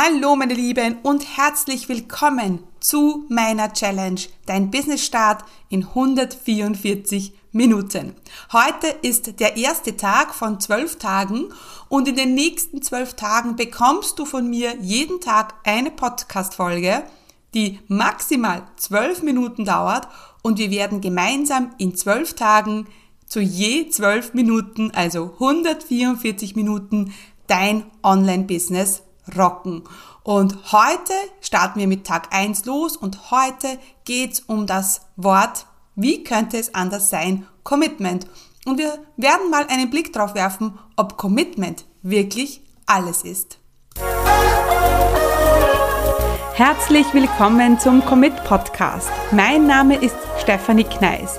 Hallo meine Lieben und herzlich willkommen zu meiner Challenge, dein Business Start in 144 Minuten. Heute ist der erste Tag von zwölf Tagen und in den nächsten zwölf Tagen bekommst du von mir jeden Tag eine Podcast-Folge, die maximal zwölf Minuten dauert und wir werden gemeinsam in zwölf Tagen zu je zwölf Minuten, also 144 Minuten, dein Online-Business rocken. Und heute starten wir mit Tag 1 los und heute geht's um das Wort, wie könnte es anders sein, Commitment. Und wir werden mal einen Blick drauf werfen, ob Commitment wirklich alles ist. Herzlich willkommen zum Commit Podcast. Mein Name ist Stefanie Kneis.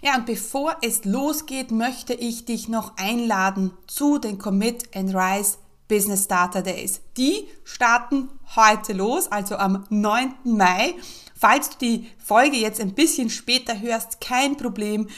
Ja, und bevor es losgeht, möchte ich dich noch einladen zu den Commit and Rise Business Starter Days. Die starten heute los, also am 9. Mai. Falls du die Folge jetzt ein bisschen später hörst, kein Problem,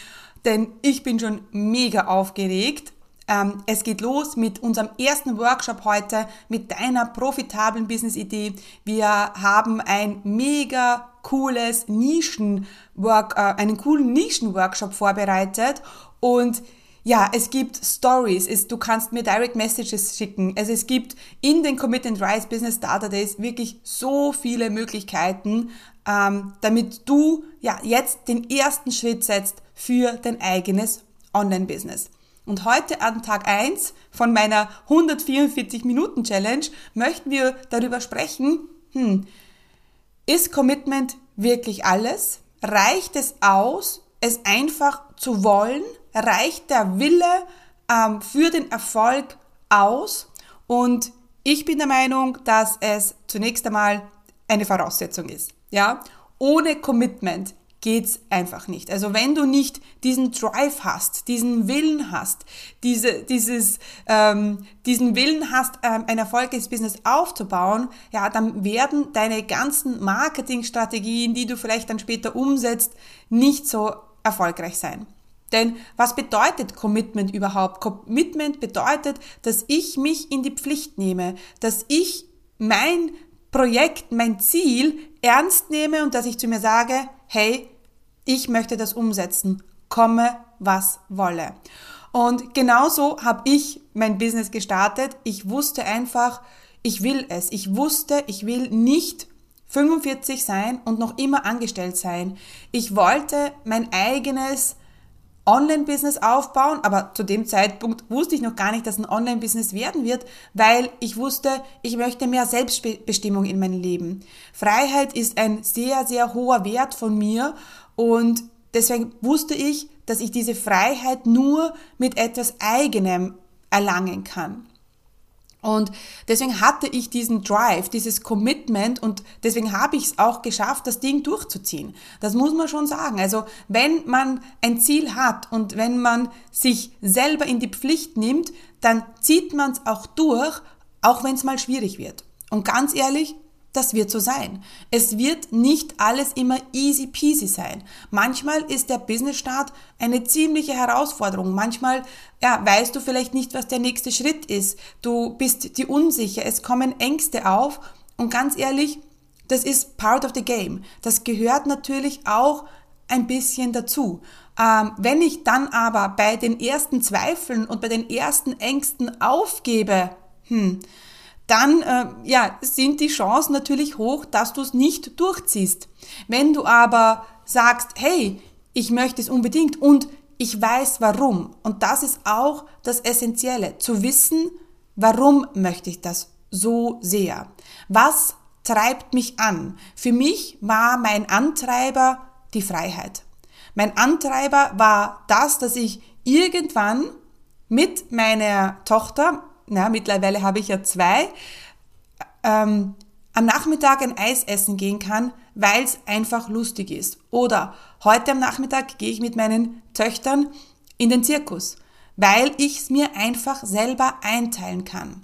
denn ich bin schon mega aufgeregt. Ähm, es geht los mit unserem ersten Workshop heute, mit deiner profitablen Business-Idee. Wir haben ein mega cooles Nischen-Work, äh, einen coolen Nischen-Workshop vorbereitet und ja, es gibt Stories, es, du kannst mir Direct Messages schicken. Also es gibt in den Commit and Rise Business Starter Days wirklich so viele Möglichkeiten, ähm, damit du ja jetzt den ersten Schritt setzt für dein eigenes Online-Business. Und heute an Tag 1 von meiner 144 Minuten Challenge möchten wir darüber sprechen, hm, ist Commitment wirklich alles? Reicht es aus, es einfach zu wollen? Reicht der Wille ähm, für den Erfolg aus? Und ich bin der Meinung, dass es zunächst einmal eine Voraussetzung ist. Ja, ohne Commitment geht's einfach nicht. Also wenn du nicht diesen Drive hast, diesen Willen hast, diese, dieses, ähm, diesen Willen hast, ähm, ein erfolgreiches Business aufzubauen, ja, dann werden deine ganzen Marketingstrategien, die du vielleicht dann später umsetzt, nicht so erfolgreich sein. Denn was bedeutet Commitment überhaupt? Commitment bedeutet, dass ich mich in die Pflicht nehme, dass ich mein Projekt, mein Ziel ernst nehme und dass ich zu mir sage, hey, ich möchte das umsetzen, komme was wolle. Und genauso habe ich mein Business gestartet. Ich wusste einfach, ich will es. Ich wusste, ich will nicht 45 sein und noch immer angestellt sein. Ich wollte mein eigenes Online-Business aufbauen, aber zu dem Zeitpunkt wusste ich noch gar nicht, dass ein Online-Business werden wird, weil ich wusste, ich möchte mehr Selbstbestimmung in meinem Leben. Freiheit ist ein sehr, sehr hoher Wert von mir und deswegen wusste ich, dass ich diese Freiheit nur mit etwas Eigenem erlangen kann. Und deswegen hatte ich diesen Drive, dieses Commitment und deswegen habe ich es auch geschafft, das Ding durchzuziehen. Das muss man schon sagen. Also wenn man ein Ziel hat und wenn man sich selber in die Pflicht nimmt, dann zieht man es auch durch, auch wenn es mal schwierig wird. Und ganz ehrlich, das wird so sein. Es wird nicht alles immer easy peasy sein. Manchmal ist der Business-Start eine ziemliche Herausforderung. Manchmal ja, weißt du vielleicht nicht, was der nächste Schritt ist. Du bist dir unsicher. Es kommen Ängste auf. Und ganz ehrlich, das ist part of the game. Das gehört natürlich auch ein bisschen dazu. Ähm, wenn ich dann aber bei den ersten Zweifeln und bei den ersten Ängsten aufgebe, hm, dann äh, ja, sind die Chancen natürlich hoch, dass du es nicht durchziehst. Wenn du aber sagst, hey, ich möchte es unbedingt und ich weiß warum. Und das ist auch das Essentielle, zu wissen, warum möchte ich das so sehr. Was treibt mich an? Für mich war mein Antreiber die Freiheit. Mein Antreiber war das, dass ich irgendwann mit meiner Tochter, na, mittlerweile habe ich ja zwei, ähm, am Nachmittag ein Eis essen gehen kann, weil es einfach lustig ist. Oder heute am Nachmittag gehe ich mit meinen Töchtern in den Zirkus, weil ich es mir einfach selber einteilen kann.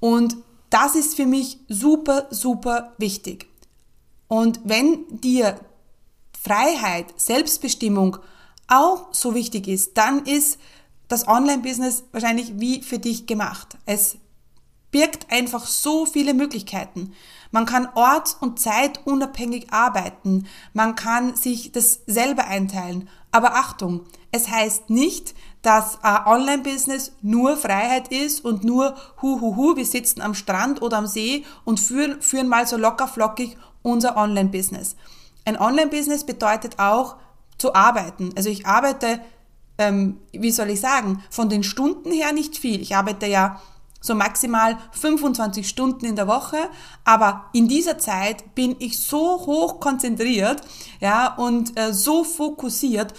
Und das ist für mich super, super wichtig. Und wenn dir Freiheit, Selbstbestimmung auch so wichtig ist, dann ist das Online-Business wahrscheinlich wie für dich gemacht. Es birgt einfach so viele Möglichkeiten. Man kann orts- und zeitunabhängig arbeiten. Man kann sich das selber einteilen. Aber Achtung, es heißt nicht, dass Online-Business nur Freiheit ist und nur hu hu hu, wir sitzen am Strand oder am See und führen, führen mal so locker flockig unser Online-Business. Ein Online-Business bedeutet auch zu arbeiten. Also ich arbeite, ähm, wie soll ich sagen, von den Stunden her nicht viel. Ich arbeite ja so maximal 25 Stunden in der Woche, aber in dieser Zeit bin ich so hoch konzentriert, ja, und äh, so fokussiert,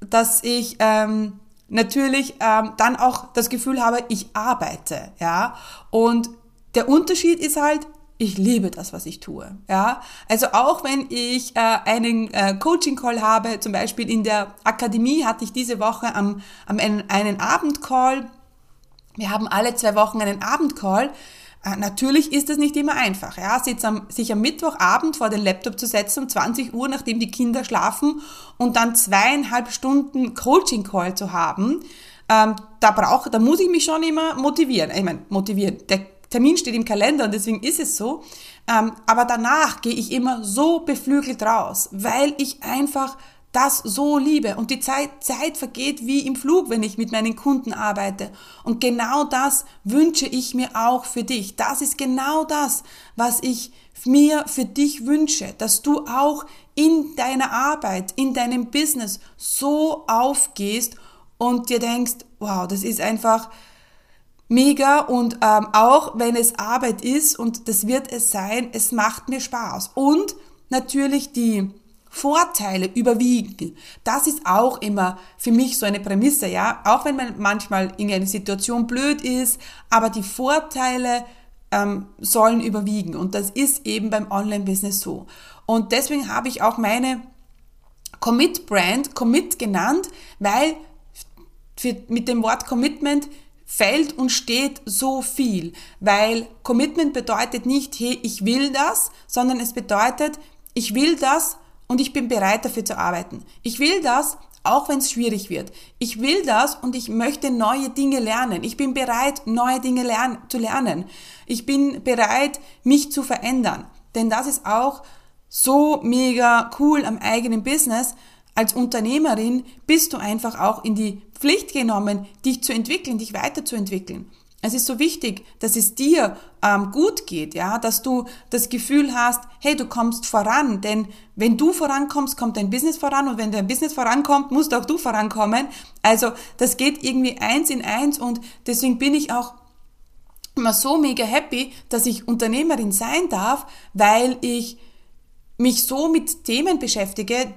dass ich ähm, natürlich ähm, dann auch das Gefühl habe, ich arbeite, ja. Und der Unterschied ist halt, ich liebe das, was ich tue. Ja, also auch wenn ich äh, einen äh, Coaching-Call habe, zum Beispiel in der Akademie hatte ich diese Woche am, am einen, einen Abend-Call. Wir haben alle zwei Wochen einen Abend-Call. Äh, natürlich ist das nicht immer einfach, ja, sich am, sich am Mittwochabend vor den Laptop zu setzen um 20 Uhr, nachdem die Kinder schlafen und dann zweieinhalb Stunden Coaching-Call zu haben. Ähm, da brauche, da muss ich mich schon immer motivieren. Ich meine, motivieren. Der Termin steht im Kalender und deswegen ist es so. Ähm, aber danach gehe ich immer so beflügelt raus, weil ich einfach das so liebe. Und die Zeit, Zeit vergeht wie im Flug, wenn ich mit meinen Kunden arbeite. Und genau das wünsche ich mir auch für dich. Das ist genau das, was ich mir für dich wünsche, dass du auch in deiner Arbeit, in deinem Business so aufgehst und dir denkst, wow, das ist einfach, mega und ähm, auch wenn es Arbeit ist und das wird es sein, es macht mir Spaß. Und natürlich die Vorteile überwiegen. Das ist auch immer für mich so eine Prämisse, ja. Auch wenn man manchmal in einer Situation blöd ist, aber die Vorteile ähm, sollen überwiegen. Und das ist eben beim Online-Business so. Und deswegen habe ich auch meine Commit-Brand Commit genannt, weil für, mit dem Wort Commitment fällt und steht so viel, weil Commitment bedeutet nicht, hey, ich will das, sondern es bedeutet, ich will das und ich bin bereit dafür zu arbeiten. Ich will das, auch wenn es schwierig wird. Ich will das und ich möchte neue Dinge lernen. Ich bin bereit, neue Dinge lern zu lernen. Ich bin bereit, mich zu verändern. Denn das ist auch so mega cool am eigenen Business. Als Unternehmerin bist du einfach auch in die Pflicht genommen, dich zu entwickeln, dich weiterzuentwickeln. Es ist so wichtig, dass es dir ähm, gut geht, ja, dass du das Gefühl hast, hey, du kommst voran, denn wenn du vorankommst, kommt dein Business voran und wenn dein Business vorankommt, musst auch du vorankommen. Also das geht irgendwie eins in eins und deswegen bin ich auch immer so mega happy, dass ich Unternehmerin sein darf, weil ich mich so mit Themen beschäftige,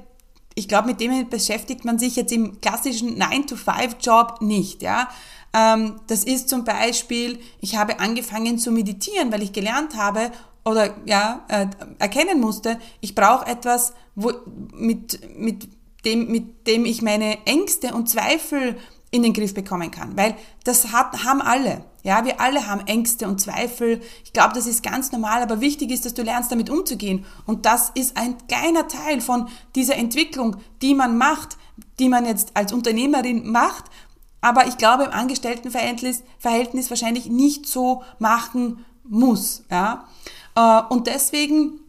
ich glaube, mit dem beschäftigt man sich jetzt im klassischen 9-to-5-Job nicht, ja. Ähm, das ist zum Beispiel, ich habe angefangen zu meditieren, weil ich gelernt habe oder ja, äh, erkennen musste, ich brauche etwas, wo, mit, mit, dem, mit dem ich meine Ängste und Zweifel in den Griff bekommen kann. Weil das hat, haben alle. Ja, wir alle haben Ängste und Zweifel. Ich glaube, das ist ganz normal, aber wichtig ist, dass du lernst, damit umzugehen. Und das ist ein kleiner Teil von dieser Entwicklung, die man macht, die man jetzt als Unternehmerin macht, aber ich glaube, im Angestelltenverhältnis Verhältnis wahrscheinlich nicht so machen muss. Ja? Äh, und deswegen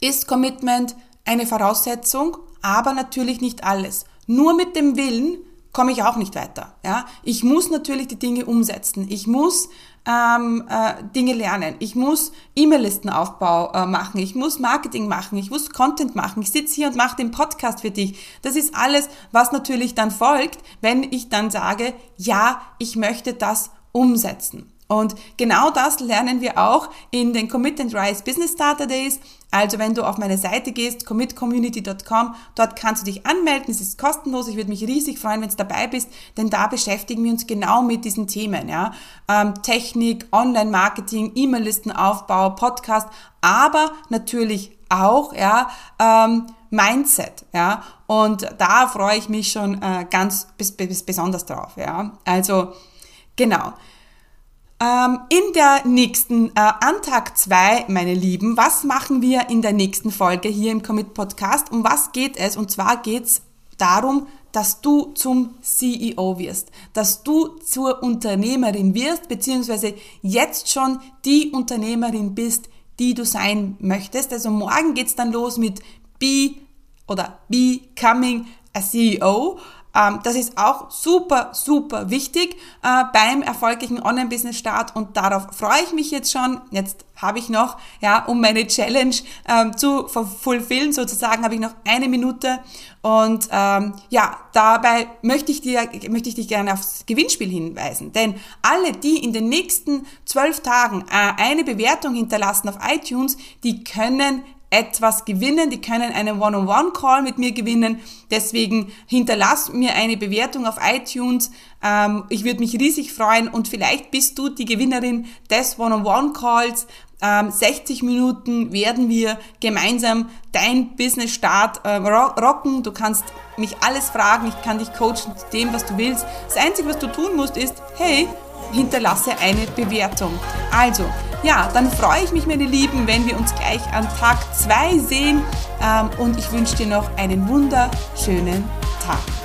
ist Commitment eine Voraussetzung, aber natürlich nicht alles. Nur mit dem Willen komme ich auch nicht weiter. Ja? Ich muss natürlich die Dinge umsetzen. Ich muss ähm, äh, Dinge lernen. Ich muss E-Mail-Listenaufbau äh, machen. Ich muss Marketing machen. Ich muss Content machen. Ich sitze hier und mache den Podcast für dich. Das ist alles, was natürlich dann folgt, wenn ich dann sage, ja, ich möchte das umsetzen. Und genau das lernen wir auch in den Commit and Rise Business Starter Days. Also wenn du auf meine Seite gehst, commitcommunity.com, dort kannst du dich anmelden, es ist kostenlos, ich würde mich riesig freuen, wenn du dabei bist, denn da beschäftigen wir uns genau mit diesen Themen. Ja? Ähm, Technik, Online-Marketing, E-Mail-Listenaufbau, Podcast, aber natürlich auch ja, ähm, Mindset. Ja? Und da freue ich mich schon äh, ganz bis, bis besonders drauf. Ja? Also genau. Ähm, in der nächsten, äh, an Tag zwei, meine Lieben, was machen wir in der nächsten Folge hier im Commit Podcast? Um was geht es? Und zwar geht es darum, dass du zum CEO wirst, dass du zur Unternehmerin wirst, beziehungsweise jetzt schon die Unternehmerin bist, die du sein möchtest. Also morgen geht's dann los mit Be oder Becoming a CEO. Ähm, das ist auch super, super wichtig äh, beim erfolgreichen Online-Business-Start und darauf freue ich mich jetzt schon. Jetzt habe ich noch, ja, um meine Challenge ähm, zu fulfillen, sozusagen, habe ich noch eine Minute und ähm, ja, dabei möchte ich, dir, möchte ich dich gerne aufs Gewinnspiel hinweisen, denn alle, die in den nächsten zwölf Tagen äh, eine Bewertung hinterlassen auf iTunes, die können etwas gewinnen, die können einen One-on-One-Call mit mir gewinnen. Deswegen hinterlass mir eine Bewertung auf iTunes. Ähm, ich würde mich riesig freuen und vielleicht bist du die Gewinnerin des One-on-One-Calls. Ähm, 60 Minuten werden wir gemeinsam dein Business-Start äh, rocken. Du kannst mich alles fragen, ich kann dich coachen zu dem, was du willst. Das Einzige, was du tun musst, ist, hey, hinterlasse eine Bewertung. Also, ja, dann freue ich mich, meine Lieben, wenn wir uns gleich an Tag 2 sehen ähm, und ich wünsche dir noch einen wunderschönen Tag.